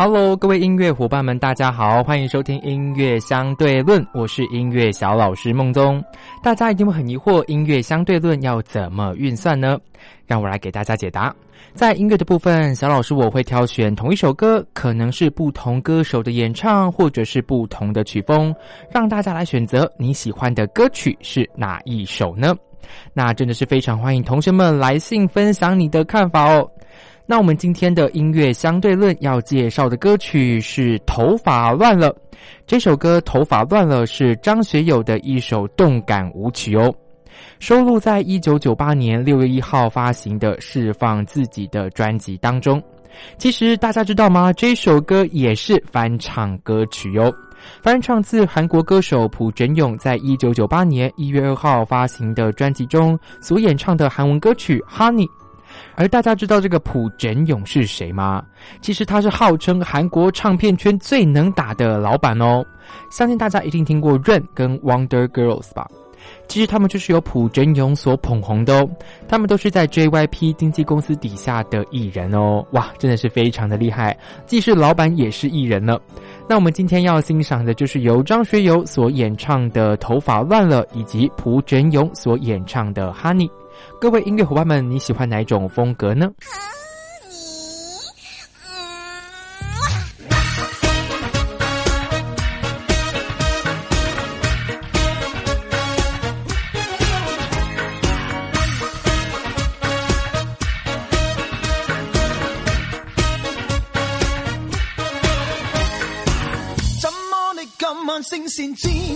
Hello，各位音乐伙伴们，大家好，欢迎收听音乐相对论，我是音乐小老师孟宗。大家一定会很疑惑，音乐相对论要怎么运算呢？让我来给大家解答。在音乐的部分，小老师我会挑选同一首歌，可能是不同歌手的演唱，或者是不同的曲风，让大家来选择你喜欢的歌曲是哪一首呢？那真的是非常欢迎同学们来信分享你的看法哦。那我们今天的音乐相对论要介绍的歌曲是《头发乱了》。这首歌《头发乱了》是张学友的一首动感舞曲哦，收录在一九九八年六月一号发行的《释放自己的》专辑当中。其实大家知道吗？这首歌也是翻唱歌曲哟，翻唱自韩国歌手朴正勇在一九九八年一月二号发行的专辑中所演唱的韩文歌曲《Honey》。而大家知道这个朴振勇是谁吗？其实他是号称韩国唱片圈最能打的老板哦。相信大家一定听过 Rain 跟 Wonder Girls 吧？其实他们就是由朴振勇所捧红的哦。他们都是在 JYP 经纪公司底下的艺人哦。哇，真的是非常的厉害，既是老板也是艺人呢。那我们今天要欣赏的就是由张学友所演唱的《头发乱了》，以及朴振勇所演唱的《Honey》。各位音乐伙伴们，你喜欢哪一种风格呢？怎么你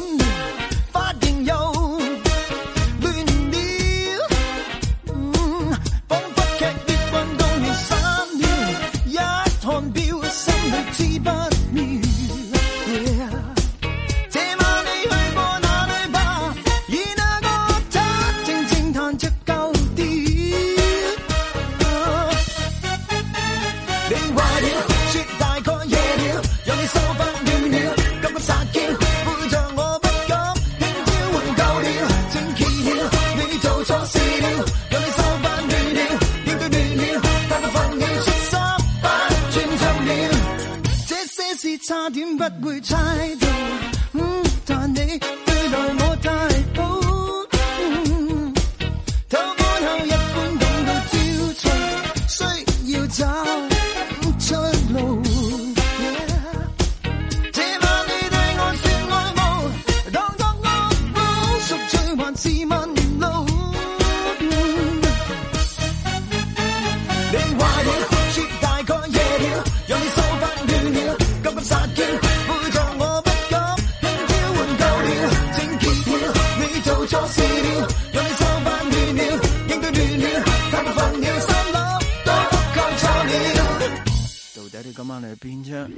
是差点不会猜到，嗯，但你对待我太今晚嚟邊啫？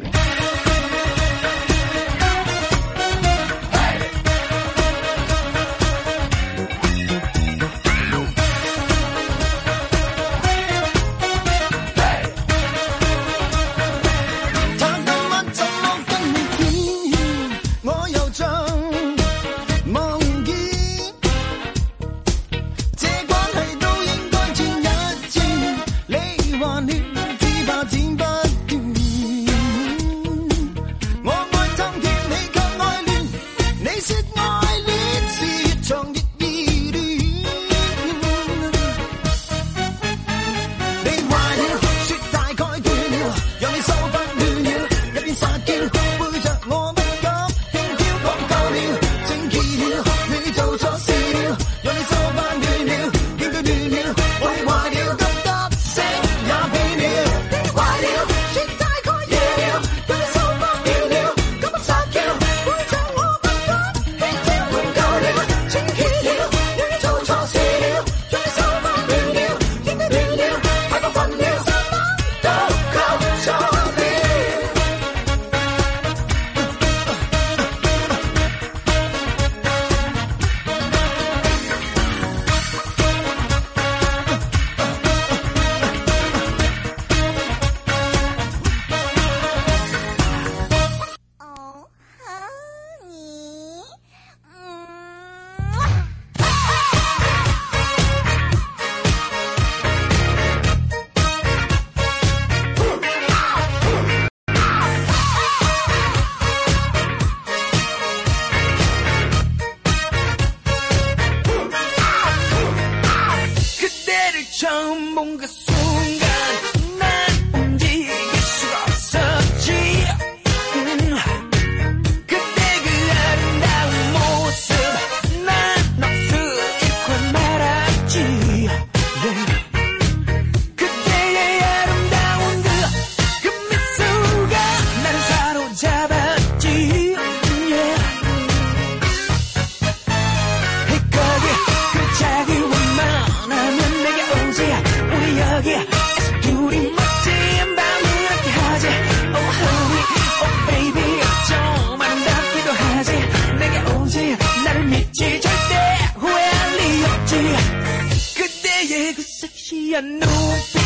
a new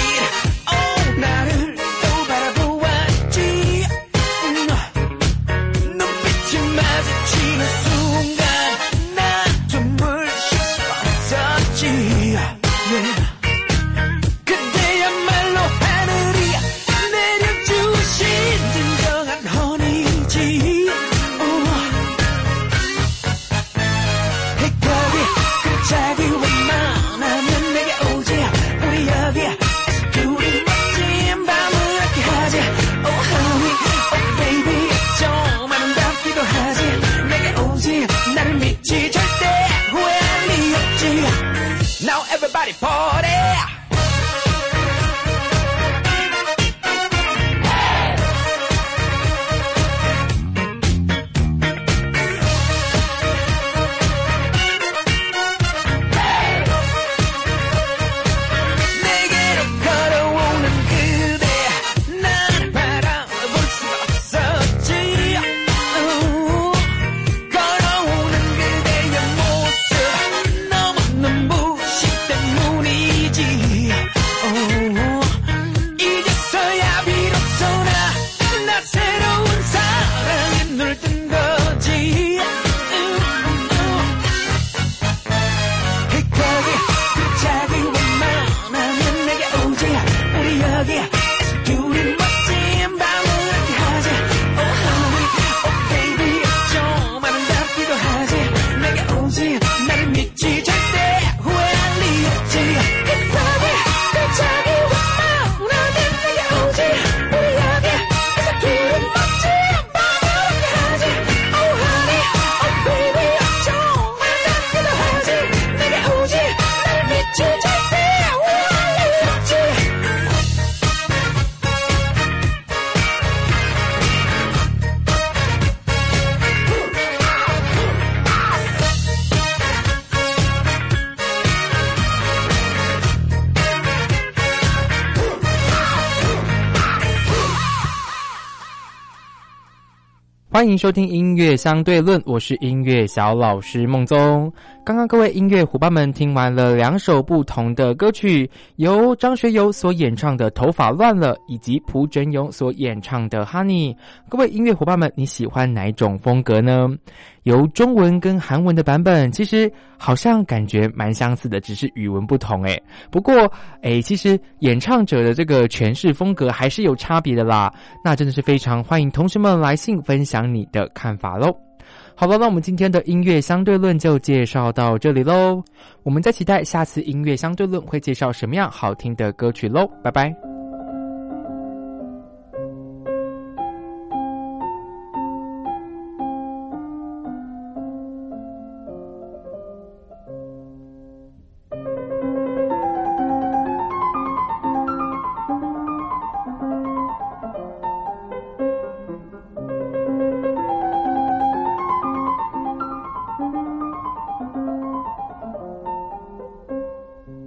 欢迎收听音乐相对论我是音乐小老师梦宗。刚刚各位音乐伙伴们听完了两首不同的歌曲由张学友所演唱的头发乱了以及朴振勇所演唱的 honey 各位音乐伙伴们你喜欢哪种风格呢？由中文跟韩文的版本其实好像感觉蛮相似的只是语文不同诶。不过诶其实演唱者的这个诠释风格还是有差别的啦。那真的是非常欢迎同学们来信分享你的看法喽好了那我们今天的音乐相对论就介绍到这里喽。我们在期待下次音乐相对论会介绍什么样好听的歌曲喽。拜拜。